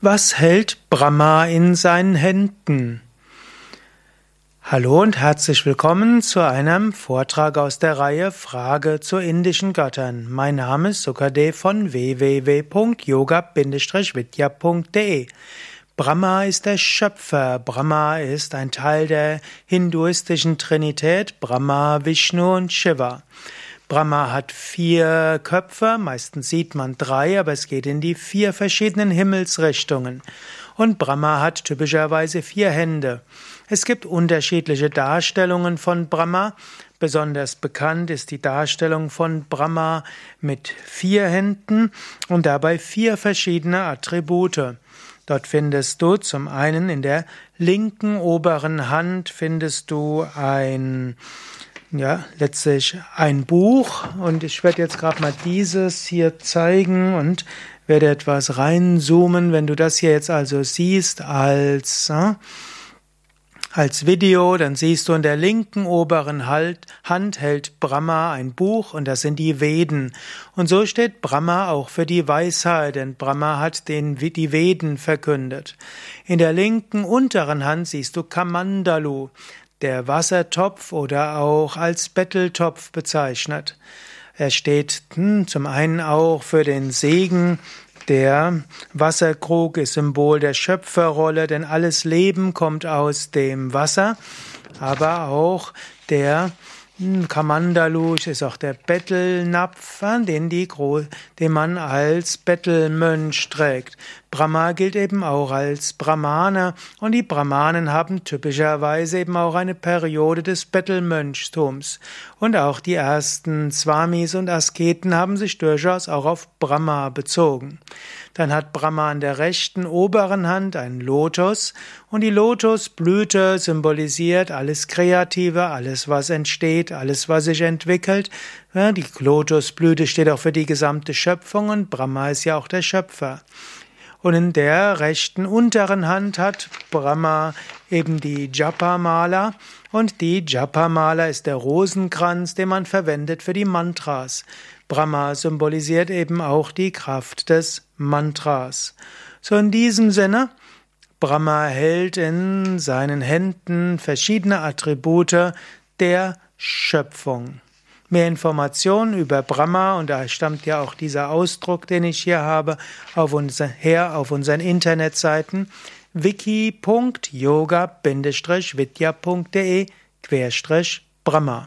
Was hält Brahma in seinen Händen? Hallo und herzlich willkommen zu einem Vortrag aus der Reihe Frage zu indischen Göttern. Mein Name ist Sukadev von www.yoga-vidya.de. Brahma ist der Schöpfer. Brahma ist ein Teil der hinduistischen Trinität Brahma, Vishnu und Shiva. Brahma hat vier Köpfe, meistens sieht man drei, aber es geht in die vier verschiedenen Himmelsrichtungen. Und Brahma hat typischerweise vier Hände. Es gibt unterschiedliche Darstellungen von Brahma. Besonders bekannt ist die Darstellung von Brahma mit vier Händen und dabei vier verschiedene Attribute. Dort findest du zum einen in der linken oberen Hand findest du ein ja, letztlich ein Buch und ich werde jetzt gerade mal dieses hier zeigen und werde etwas reinzoomen. Wenn du das hier jetzt also siehst als, äh, als Video, dann siehst du in der linken oberen Hand hält Brahma ein Buch und das sind die Veden. Und so steht Brahma auch für die Weisheit, denn Brahma hat den, die Veden verkündet. In der linken unteren Hand siehst du Kamandalu der Wassertopf oder auch als Betteltopf bezeichnet. Er steht hm, zum einen auch für den Segen. Der Wasserkrug ist Symbol der Schöpferrolle, denn alles Leben kommt aus dem Wasser, aber auch der Kamandalu ist auch der Bettelnapf, den, die, den man als Bettelmönch trägt. Brahma gilt eben auch als Brahmane und die Brahmanen haben typischerweise eben auch eine Periode des Bettelmönchtums. Und auch die ersten Swamis und Asketen haben sich durchaus auch auf Brahma bezogen. Dann hat Brahma an der rechten oberen Hand einen Lotus und die Lotusblüte symbolisiert alles Kreative, alles was entsteht, alles was sich entwickelt. Die Lotusblüte steht auch für die gesamte Schöpfung und Brahma ist ja auch der Schöpfer. Und in der rechten unteren Hand hat Brahma eben die Japa-Mala. Und die Japa-Mala ist der Rosenkranz, den man verwendet für die Mantras. Brahma symbolisiert eben auch die Kraft des Mantras. So in diesem Sinne, Brahma hält in seinen Händen verschiedene Attribute der Schöpfung. Mehr Informationen über Brahma, und da stammt ja auch dieser Ausdruck, den ich hier habe, auf unser, her auf unseren Internetseiten. wiki.yoga-vidya.de Brahma